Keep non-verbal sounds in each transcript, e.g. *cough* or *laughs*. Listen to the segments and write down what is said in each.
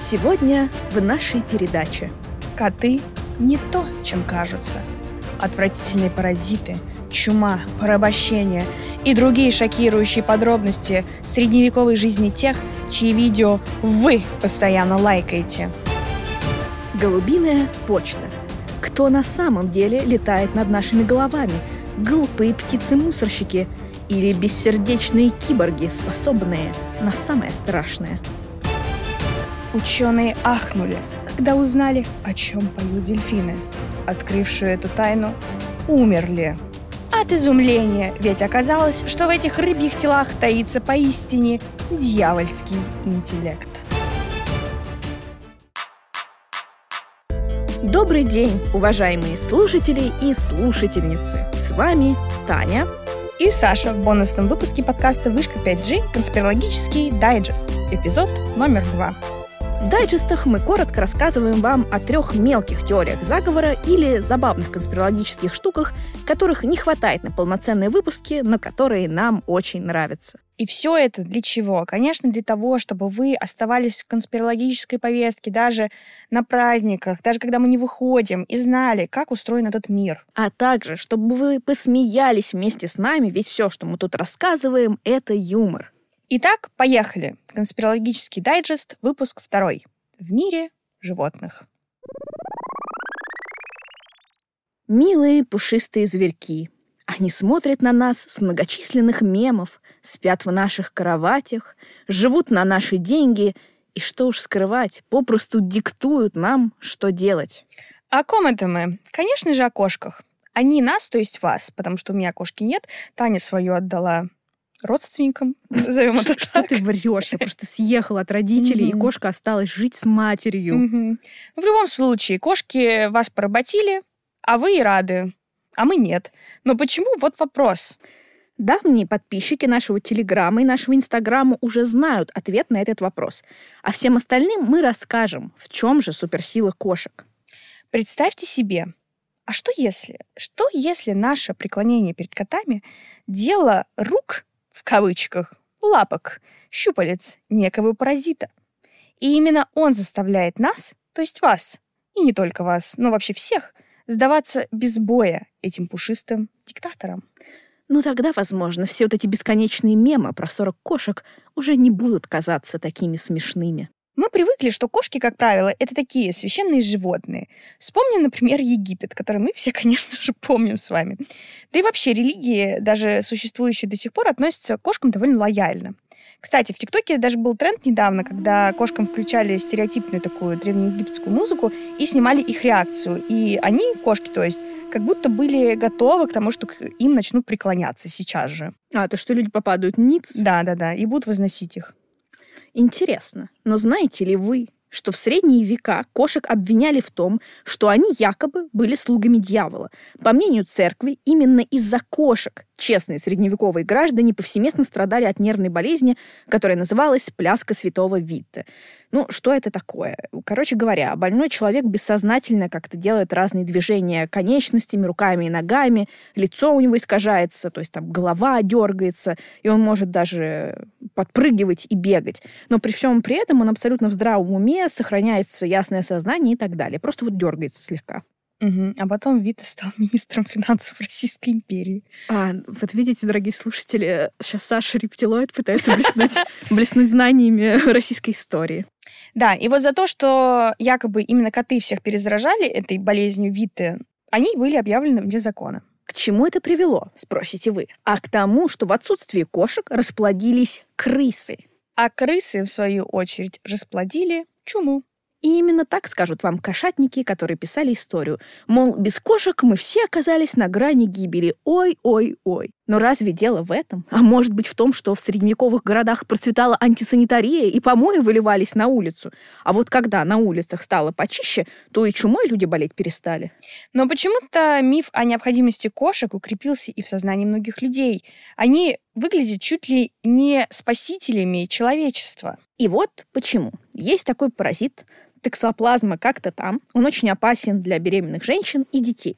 Сегодня в нашей передаче. Коты не то, чем кажутся. Отвратительные паразиты, чума, порабощение и другие шокирующие подробности средневековой жизни тех, чьи видео вы постоянно лайкаете. Голубиная почта. Кто на самом деле летает над нашими головами? Глупые птицы-мусорщики или бессердечные киборги, способные на самое страшное? Ученые ахнули, когда узнали, о чем поют дельфины. Открывшие эту тайну, умерли. От изумления, ведь оказалось, что в этих рыбьих телах таится поистине дьявольский интеллект. Добрый день, уважаемые слушатели и слушательницы. С вами Таня и Саша в бонусном выпуске подкаста «Вышка 5G. Конспирологический дайджест». Эпизод номер два. В дайджестах мы коротко рассказываем вам о трех мелких теориях заговора или забавных конспирологических штуках, которых не хватает на полноценные выпуски, но которые нам очень нравятся. И все это для чего? Конечно, для того, чтобы вы оставались в конспирологической повестке даже на праздниках, даже когда мы не выходим, и знали, как устроен этот мир. А также, чтобы вы посмеялись вместе с нами, ведь все, что мы тут рассказываем, это юмор. Итак, поехали. Конспирологический дайджест, выпуск второй. В мире животных. Милые пушистые зверьки. Они смотрят на нас с многочисленных мемов, спят в наших кроватях, живут на наши деньги и, что уж скрывать, попросту диктуют нам, что делать. О ком это мы? Конечно же, о кошках. Они нас, то есть вас, потому что у меня кошки нет. Таня свою отдала родственникам, *laughs* назовем это Что ты врешь? Я просто съехала от родителей, и кошка осталась жить с матерью. В любом случае, кошки вас поработили, а вы и рады, а мы нет. Но почему? Вот вопрос. Давние подписчики нашего Телеграма и нашего Инстаграма уже знают ответ на этот вопрос. А всем остальным мы расскажем, в чем же суперсила кошек. Представьте себе, а что если? Что если наше преклонение перед котами – дело рук в кавычках, лапок, щупалец некого паразита. И именно он заставляет нас, то есть вас, и не только вас, но вообще всех, сдаваться без боя этим пушистым диктаторам. Ну тогда, возможно, все вот эти бесконечные мемы про 40 кошек уже не будут казаться такими смешными. Мы привыкли, что кошки, как правило, это такие священные животные. Вспомним, например, Египет, который мы все, *laughs* конечно же, помним с вами. Да и вообще религии, даже существующие до сих пор, относятся к кошкам довольно лояльно. Кстати, в ТикТоке даже был тренд недавно, когда кошкам включали стереотипную такую древнеегипетскую музыку и снимали их реакцию. И они, кошки, то есть, как будто были готовы к тому, что им начнут преклоняться сейчас же. А, то что люди попадают ниц? Да-да-да, и будут возносить их. Интересно, но знаете ли вы, что в средние века кошек обвиняли в том, что они якобы были слугами дьявола. По мнению церкви, именно из-за кошек честные средневековые граждане повсеместно страдали от нервной болезни, которая называлась пляска святого Витте. Ну, что это такое? Короче говоря, больной человек бессознательно как-то делает разные движения конечностями, руками и ногами, лицо у него искажается, то есть там голова дергается, и он может даже подпрыгивать и бегать. Но при всем при этом он абсолютно в здравом уме, сохраняется ясное сознание и так далее. Просто вот дергается слегка. Угу. А потом Вита стал *laughs* министром финансов Российской империи. А, вот видите, дорогие слушатели, сейчас Саша Рептилоид пытается блеснуть, *laughs* блеснуть знаниями российской истории. Да, и вот за то, что якобы именно коты всех перезаражали этой болезнью Виты, они были объявлены вне закона. К чему это привело, спросите вы? А к тому, что в отсутствии кошек расплодились крысы. А крысы, в свою очередь, расплодили чуму. И именно так скажут вам кошатники, которые писали историю. Мол, без кошек мы все оказались на грани гибели. Ой-ой-ой. Но разве дело в этом? А может быть в том, что в средневековых городах процветала антисанитария и помои выливались на улицу? А вот когда на улицах стало почище, то и чумой люди болеть перестали. Но почему-то миф о необходимости кошек укрепился и в сознании многих людей. Они выглядят чуть ли не спасителями человечества. И вот почему. Есть такой паразит токсоплазма как-то там. Он очень опасен для беременных женщин и детей.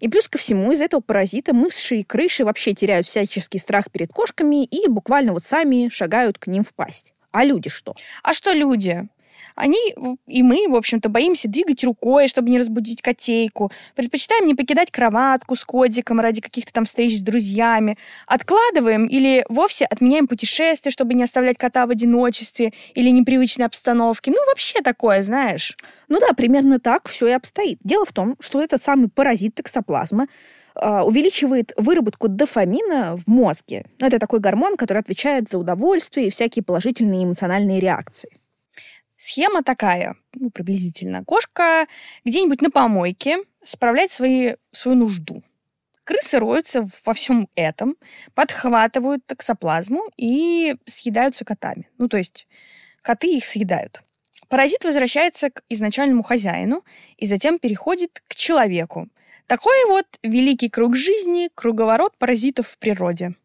И плюс ко всему из этого паразита мыши и крыши вообще теряют всяческий страх перед кошками и буквально вот сами шагают к ним в пасть. А люди что? А что люди? Они и мы, в общем-то, боимся двигать рукой, чтобы не разбудить котейку. Предпочитаем не покидать кроватку с котиком ради каких-то там встреч с друзьями. Откладываем или вовсе отменяем путешествие, чтобы не оставлять кота в одиночестве или непривычной обстановке. Ну, вообще такое, знаешь. Ну да, примерно так все и обстоит. Дело в том, что этот самый паразит токсоплазма увеличивает выработку дофамина в мозге. Это такой гормон, который отвечает за удовольствие и всякие положительные эмоциональные реакции. Схема такая, ну, приблизительно. Кошка где-нибудь на помойке справляет свои, свою нужду. Крысы роются во всем этом, подхватывают токсоплазму и съедаются котами. Ну, то есть коты их съедают. Паразит возвращается к изначальному хозяину и затем переходит к человеку. Такой вот великий круг жизни, круговорот паразитов в природе.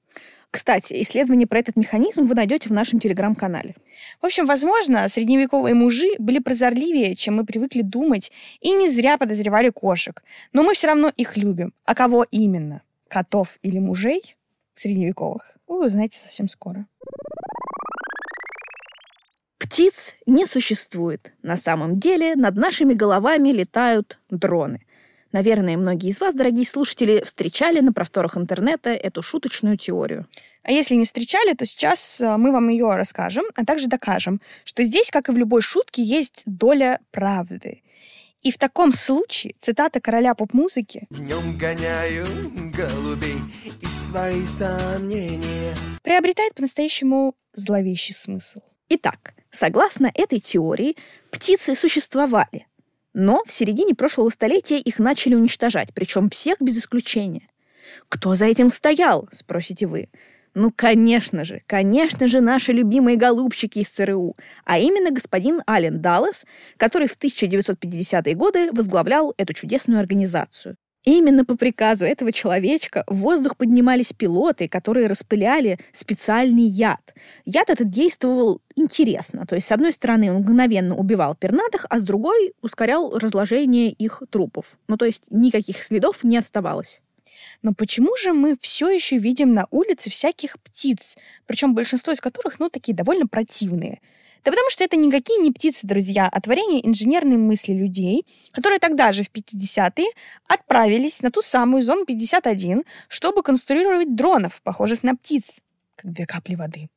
Кстати, исследование про этот механизм вы найдете в нашем телеграм-канале. В общем, возможно, средневековые мужи были прозорливее, чем мы привыкли думать, и не зря подозревали кошек. Но мы все равно их любим. А кого именно? Котов или мужей средневековых? Вы узнаете совсем скоро. Птиц не существует. На самом деле над нашими головами летают дроны. Наверное, многие из вас, дорогие слушатели, встречали на просторах интернета эту шуточную теорию. А если не встречали, то сейчас э, мы вам ее расскажем, а также докажем, что здесь, как и в любой шутке, есть доля правды. И в таком случае цитата короля поп-музыки «В нем гоняю голубей и свои сомнения» приобретает по-настоящему зловещий смысл. Итак, согласно этой теории, птицы существовали, но в середине прошлого столетия их начали уничтожать, причем всех без исключения. Кто за этим стоял, спросите вы? Ну, конечно же, конечно же, наши любимые голубчики из ЦРУ, а именно господин Ален Даллас, который в 1950-е годы возглавлял эту чудесную организацию. Именно по приказу этого человечка в воздух поднимались пилоты, которые распыляли специальный яд. Яд этот действовал интересно. То есть, с одной стороны, он мгновенно убивал пернатых, а с другой ускорял разложение их трупов. Ну, то есть, никаких следов не оставалось. Но почему же мы все еще видим на улице всяких птиц, причем большинство из которых, ну, такие довольно противные? Да потому что это никакие не птицы, друзья, а творение инженерной мысли людей, которые тогда же в 50-е отправились на ту самую зону 51, чтобы конструировать дронов, похожих на птиц, как две капли воды.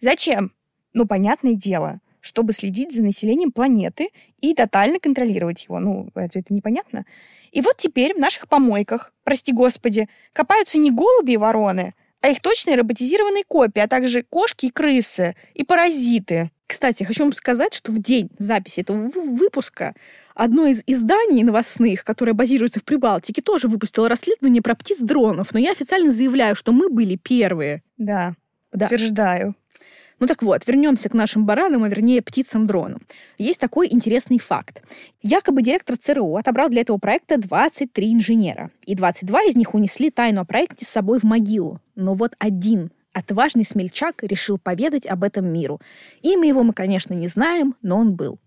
Зачем? Ну, понятное дело, чтобы следить за населением планеты и тотально контролировать его. Ну, разве это непонятно? И вот теперь в наших помойках, прости господи, копаются не голуби и вороны, а их точные роботизированные копии, а также кошки и крысы, и паразиты. Кстати, хочу вам сказать, что в день записи этого выпуска одно из изданий новостных, которое базируется в Прибалтике, тоже выпустило расследование про птиц-дронов, но я официально заявляю, что мы были первые. Да, подтверждаю. Да. Ну так вот, вернемся к нашим баранам, а вернее птицам-дронам. Есть такой интересный факт. Якобы директор ЦРУ отобрал для этого проекта 23 инженера, и 22 из них унесли тайну о проекте с собой в могилу. Но вот один отважный смельчак решил поведать об этом миру. Имя его мы, конечно, не знаем, но он был.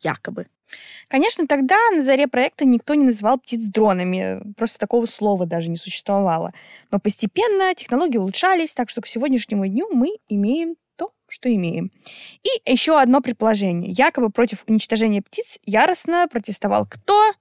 Якобы. Конечно, тогда на заре проекта никто не называл птиц дронами, просто такого слова даже не существовало. Но постепенно технологии улучшались, так что к сегодняшнему дню мы имеем то, что имеем. И еще одно предположение. Якобы против уничтожения птиц яростно протестовал кто?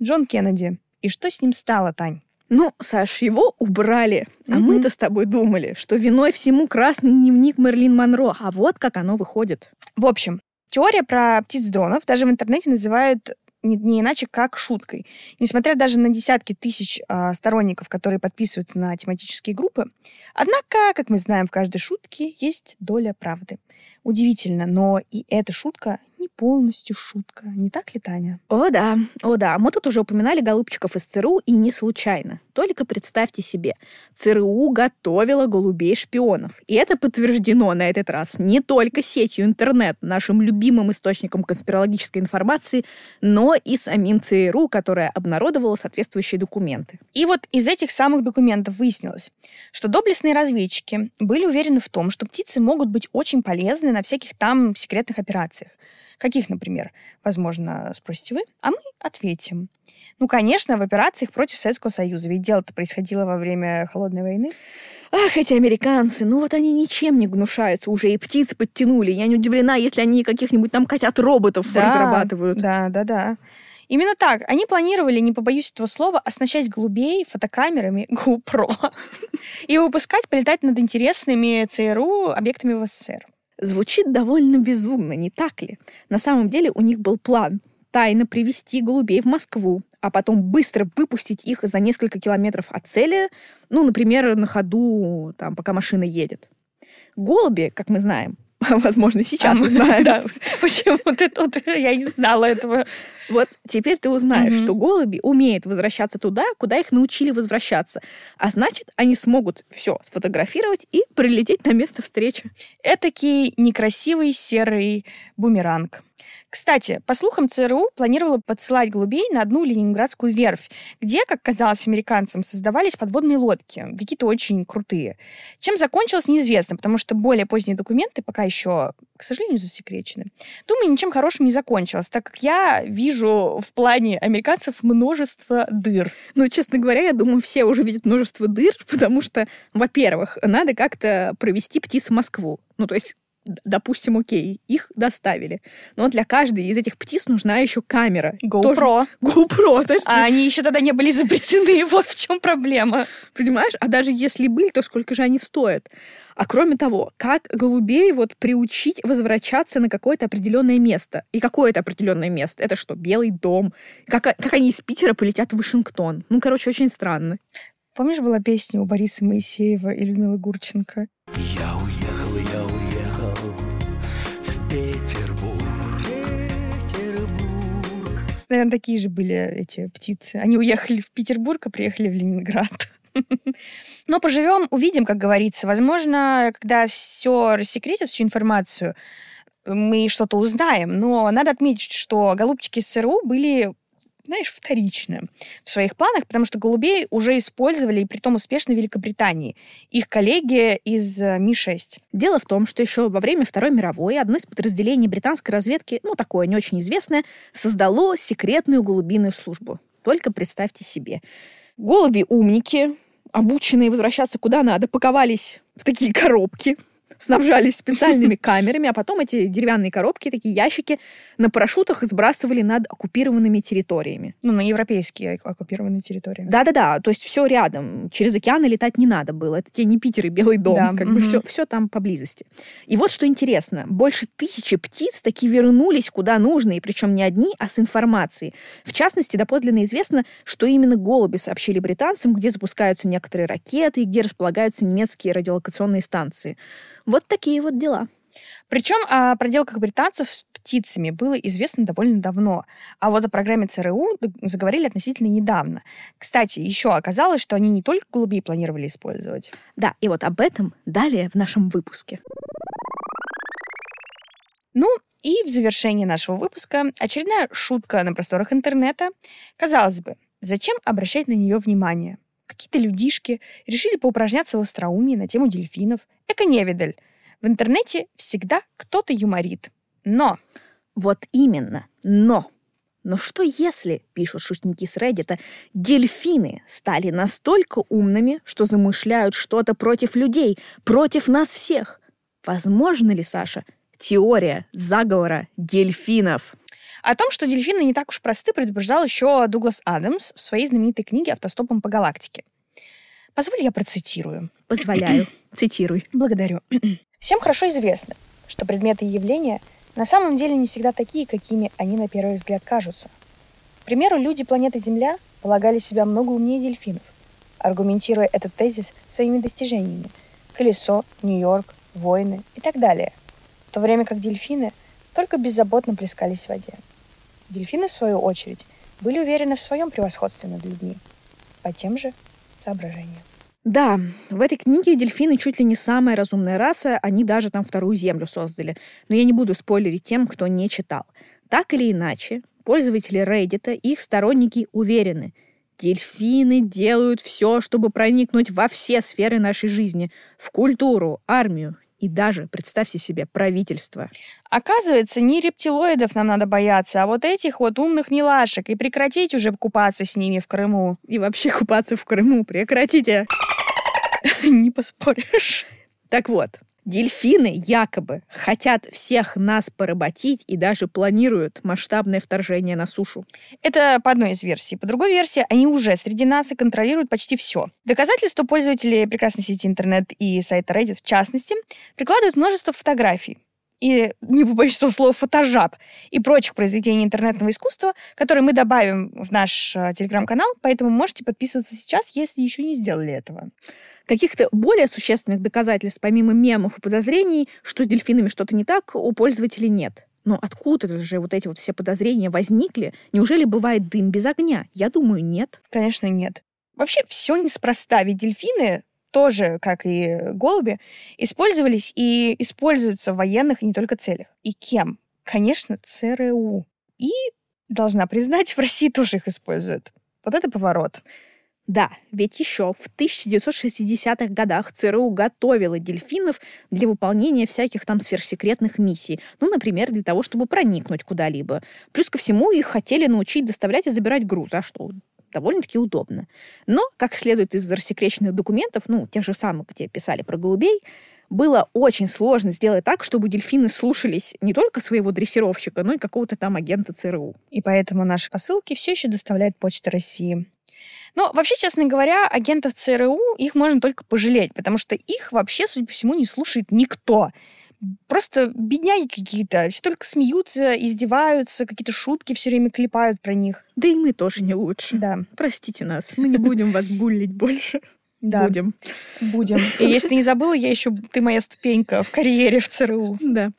Джон Кеннеди. И что с ним стало, Тань? Ну, Саш, его убрали. А mm-hmm. мы-то с тобой думали, что виной всему красный дневник Мерлин Монро. А вот как оно выходит. В общем, теория про птиц-дронов даже в интернете называют не, не иначе, как шуткой. Несмотря даже на десятки тысяч э, сторонников, которые подписываются на тематические группы, однако, как мы знаем, в каждой шутке есть доля правды. Удивительно, но и эта шутка не полностью шутка. Не так ли, Таня? О да, о да. Мы тут уже упоминали голубчиков из ЦРУ, и не случайно. Только представьте себе, ЦРУ готовила голубей-шпионов. И это подтверждено на этот раз не только сетью интернет, нашим любимым источником конспирологической информации, но и самим ЦРУ, которая обнародовала соответствующие документы. И вот из этих самых документов выяснилось, что доблестные разведчики были уверены в том, что птицы могут быть очень полезны на всяких там секретных операциях. Каких, например? Возможно, спросите вы, а мы ответим. Ну, конечно, в операциях против Советского Союза, ведь дело-то происходило во время Холодной войны. Ах, эти американцы, ну вот они ничем не гнушаются, уже и птиц подтянули. Я не удивлена, если они каких-нибудь там котят-роботов Да, разрабатывают. Да, да, да. Именно так. Они планировали, не побоюсь этого слова, оснащать голубей фотокамерами GoPro и выпускать, полетать над интересными ЦРУ объектами в СССР. Звучит довольно безумно, не так ли? На самом деле у них был план тайно привести голубей в Москву, а потом быстро выпустить их за несколько километров от цели, ну, например, на ходу, там, пока машина едет. Голуби, как мы знаем, *laughs* возможно, сейчас А узнаем. *laughs* Да, почему ты тут? Я не знала этого. Вот теперь ты узнаешь, что голуби умеют возвращаться туда, куда их научили возвращаться. А значит, они смогут все сфотографировать и прилететь на место встречи. Этакий некрасивый серый бумеранг. Кстати, по слухам, ЦРУ планировала подсылать голубей на одну ленинградскую верфь, где, как казалось американцам, создавались подводные лодки, какие-то очень крутые. Чем закончилось, неизвестно, потому что более поздние документы пока еще, к сожалению, засекречены. Думаю, ничем хорошим не закончилось, так как я вижу в плане американцев множество дыр. Ну, честно говоря, я думаю, все уже видят множество дыр, *laughs* потому что, во-первых, надо как-то провести птиц в Москву. Ну, то есть допустим, окей, их доставили. Но для каждой из этих птиц нужна еще камера. Тоже- GoPro. GoPro, то есть, А они еще тогда не были изобретены, *laughs* вот в чем проблема. понимаешь? А даже если были, то сколько же они стоят? А кроме того, как голубей вот приучить возвращаться на какое-то определенное место? И какое это определенное место? Это что, Белый дом? Как, как они из Питера полетят в Вашингтон? Ну, короче, очень странно. Помнишь, была песня у Бориса Моисеева и Людмилы Гурченко? Я уехал, Наверное, такие же были эти птицы. Они уехали в Петербург, а приехали в Ленинград. *laughs* Но поживем, увидим, как говорится. Возможно, когда все рассекретят, всю информацию, мы что-то узнаем. Но надо отметить, что голубчики из были знаешь, вторично в своих планах, потому что голубей уже использовали, и притом успешно в Великобритании. Их коллеги из э, Ми-6. Дело в том, что еще во время Второй мировой одно из подразделений британской разведки, ну, такое не очень известное, создало секретную голубиную службу. Только представьте себе. Голуби-умники, обученные возвращаться куда надо, паковались в такие коробки, снабжались специальными *laughs* камерами, а потом эти деревянные коробки, такие ящики, на парашютах сбрасывали над оккупированными территориями. Ну, на европейские оккупированные территории. Да-да-да, то есть все рядом. Через океаны летать не надо было. Это тебе не Питер и Белый дом. Да, Как бы мгм. все, все там поблизости. И вот что интересно. Больше тысячи птиц таки вернулись куда нужно, и причем не одни, а с информацией. В частности, доподлинно известно, что именно голуби сообщили британцам, где запускаются некоторые ракеты и где располагаются немецкие радиолокационные станции. Вот такие вот дела. Причем о проделках британцев с птицами было известно довольно давно. А вот о программе ЦРУ заговорили относительно недавно. Кстати, еще оказалось, что они не только голубей планировали использовать. Да, и вот об этом далее в нашем выпуске. Ну, и в завершении нашего выпуска очередная шутка на просторах интернета. Казалось бы, зачем обращать на нее внимание? Какие-то людишки решили поупражняться в остроумии на тему дельфинов. Эко-невидаль. В интернете всегда кто-то юморит. Но Вот именно. Но. Но что если, пишут шутники с Reddit, дельфины стали настолько умными, что замышляют что-то против людей, против нас всех? Возможно ли, Саша, теория заговора дельфинов? О том, что дельфины не так уж просты, предупреждал еще Дуглас Адамс в своей знаменитой книге «Автостопом по галактике». Позволь, я процитирую. *clears throat* Позволяю. Цитируй. Благодарю. *clears throat* Всем хорошо известно, что предметы и явления на самом деле не всегда такие, какими они на первый взгляд кажутся. К примеру, люди планеты Земля полагали себя много умнее дельфинов, аргументируя этот тезис своими достижениями – колесо, Нью-Йорк, войны и так далее, в то время как дельфины только беззаботно плескались в воде. Дельфины, в свою очередь, были уверены в своем превосходстве над людьми по тем же соображениям. Да, в этой книге дельфины чуть ли не самая разумная раса, они даже там вторую землю создали. Но я не буду спойлерить тем, кто не читал. Так или иначе, пользователи Reddit и их сторонники уверены, дельфины делают все, чтобы проникнуть во все сферы нашей жизни. В культуру, армию, и даже, представьте себе, правительство. Оказывается, не рептилоидов нам надо бояться, а вот этих вот умных милашек. И прекратить уже купаться с ними в Крыму. И вообще купаться в Крыму прекратите. *laughs* Не поспоришь. Так вот, дельфины якобы хотят всех нас поработить и даже планируют масштабное вторжение на сушу. Это по одной из версий. По другой версии, они уже среди нас и контролируют почти все. Доказательства пользователи прекрасной сети интернет и сайта Reddit в частности прикладывают множество фотографий и, не побоюсь этого слова, фотожаб и прочих произведений интернетного искусства, которые мы добавим в наш э, телеграм-канал, поэтому можете подписываться сейчас, если еще не сделали этого. Каких-то более существенных доказательств, помимо мемов и подозрений, что с дельфинами что-то не так, у пользователей нет. Но откуда же вот эти вот все подозрения возникли? Неужели бывает дым без огня? Я думаю, нет. Конечно, нет. Вообще все неспроста, ведь дельфины тоже, как и голуби, использовались и используются в военных и не только целях. И кем? Конечно, ЦРУ. И, должна признать, *laughs* в России тоже их используют. Вот это поворот. Да, ведь еще в 1960-х годах ЦРУ готовила дельфинов для выполнения всяких там сверхсекретных миссий. Ну, например, для того, чтобы проникнуть куда-либо. Плюс ко всему их хотели научить доставлять и забирать груз. А что? Довольно-таки удобно. Но, как следует из рассекреченных документов, ну, тех же самых, где писали про голубей, было очень сложно сделать так, чтобы дельфины слушались не только своего дрессировщика, но и какого-то там агента ЦРУ. И поэтому наши посылки все еще доставляет Почта России. Но вообще, честно говоря, агентов ЦРУ их можно только пожалеть, потому что их вообще, судя по всему, не слушает никто просто бедняги какие-то. Все только смеются, издеваются, какие-то шутки все время клепают про них. Да и мы тоже не лучше. Да. Простите нас, мы не будем вас буллить больше. *laughs* Да. Будем. Будем. И если не забыла, я еще... Ты моя ступенька в карьере в ЦРУ. Да.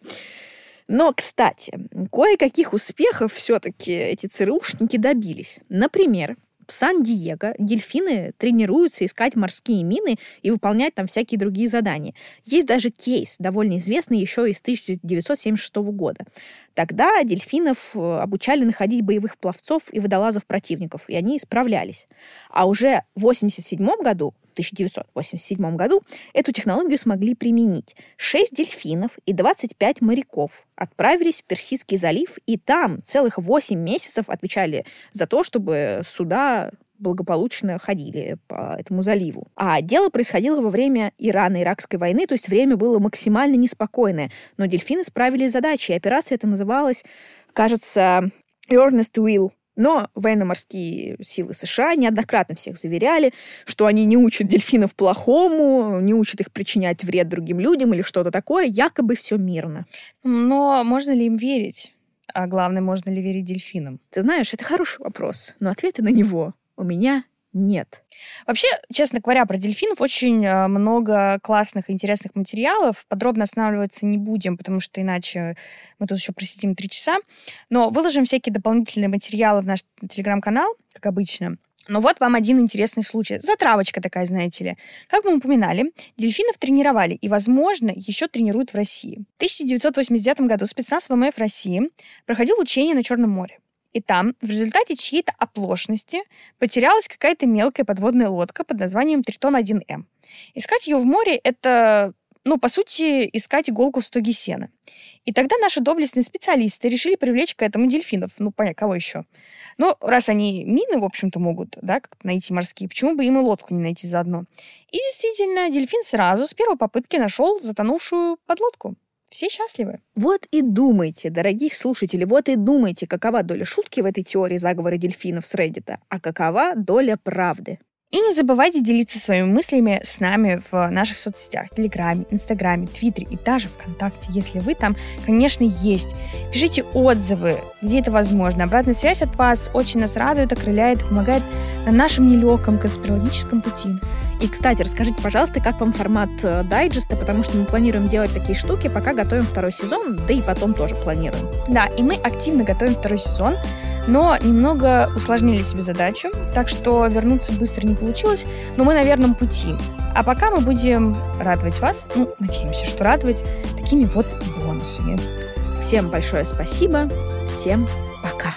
Но, кстати, кое-каких успехов все-таки эти ЦРУшники добились. Например, в Сан-Диего дельфины тренируются искать морские мины и выполнять там всякие другие задания. Есть даже кейс, довольно известный еще из 1976 года. Тогда дельфинов э, обучали находить боевых пловцов и водолазов противников, и они справлялись. А уже в 1987 году 1987 году эту технологию смогли применить. Шесть дельфинов и 25 моряков отправились в Персидский залив, и там целых 8 месяцев отвечали за то, чтобы суда благополучно ходили по этому заливу. А дело происходило во время Ирано-Иракской войны, то есть время было максимально неспокойное. Но дельфины справились с задачей. Операция эта называлась, кажется, Earnest Will но военно-морские силы США неоднократно всех заверяли, что они не учат дельфинов плохому, не учат их причинять вред другим людям или что-то такое, якобы все мирно. Но можно ли им верить? А главное, можно ли верить дельфинам? Ты знаешь, это хороший вопрос, но ответа на него у меня нет. Вообще, честно говоря, про дельфинов очень э, много классных интересных материалов. Подробно останавливаться не будем, потому что иначе мы тут еще просидим три часа. Но выложим всякие дополнительные материалы в наш телеграм-канал, как обычно. Но вот вам один интересный случай. Затравочка такая, знаете ли. Как мы упоминали, дельфинов тренировали и, возможно, еще тренируют в России. В 1989 году спецназ ВМФ России проходил учение на Черном море. И там в результате чьей-то оплошности потерялась какая-то мелкая подводная лодка под названием Тритон-1М. Искать ее в море — это ну, по сути, искать иголку в стоге сена. И тогда наши доблестные специалисты решили привлечь к этому дельфинов. Ну, понятно, кого еще? Ну, раз они мины, в общем-то, могут, да, найти морские, почему бы им и лодку не найти заодно? И действительно, дельфин сразу с первой попытки нашел затонувшую подлодку. Все счастливы. Вот и думайте, дорогие слушатели, вот и думайте, какова доля шутки в этой теории заговора дельфинов с Reddit, а какова доля правды. И не забывайте делиться своими мыслями с нами в наших соцсетях, Телеграме, Инстаграме, Твиттере и даже ВКонтакте, если вы там, конечно, есть. Пишите отзывы, где это возможно. Обратная связь от вас очень нас радует, окрыляет, помогает на нашем нелегком конспирологическом пути. И, кстати, расскажите, пожалуйста, как вам формат э, дайджеста, потому что мы планируем делать такие штуки, пока готовим второй сезон, да и потом тоже планируем. Да, и мы активно готовим второй сезон, но немного усложнили себе задачу, так что вернуться быстро не получилось, но мы на верном пути. А пока мы будем радовать вас, ну, надеемся, что радовать такими вот бонусами. Всем большое спасибо, всем пока.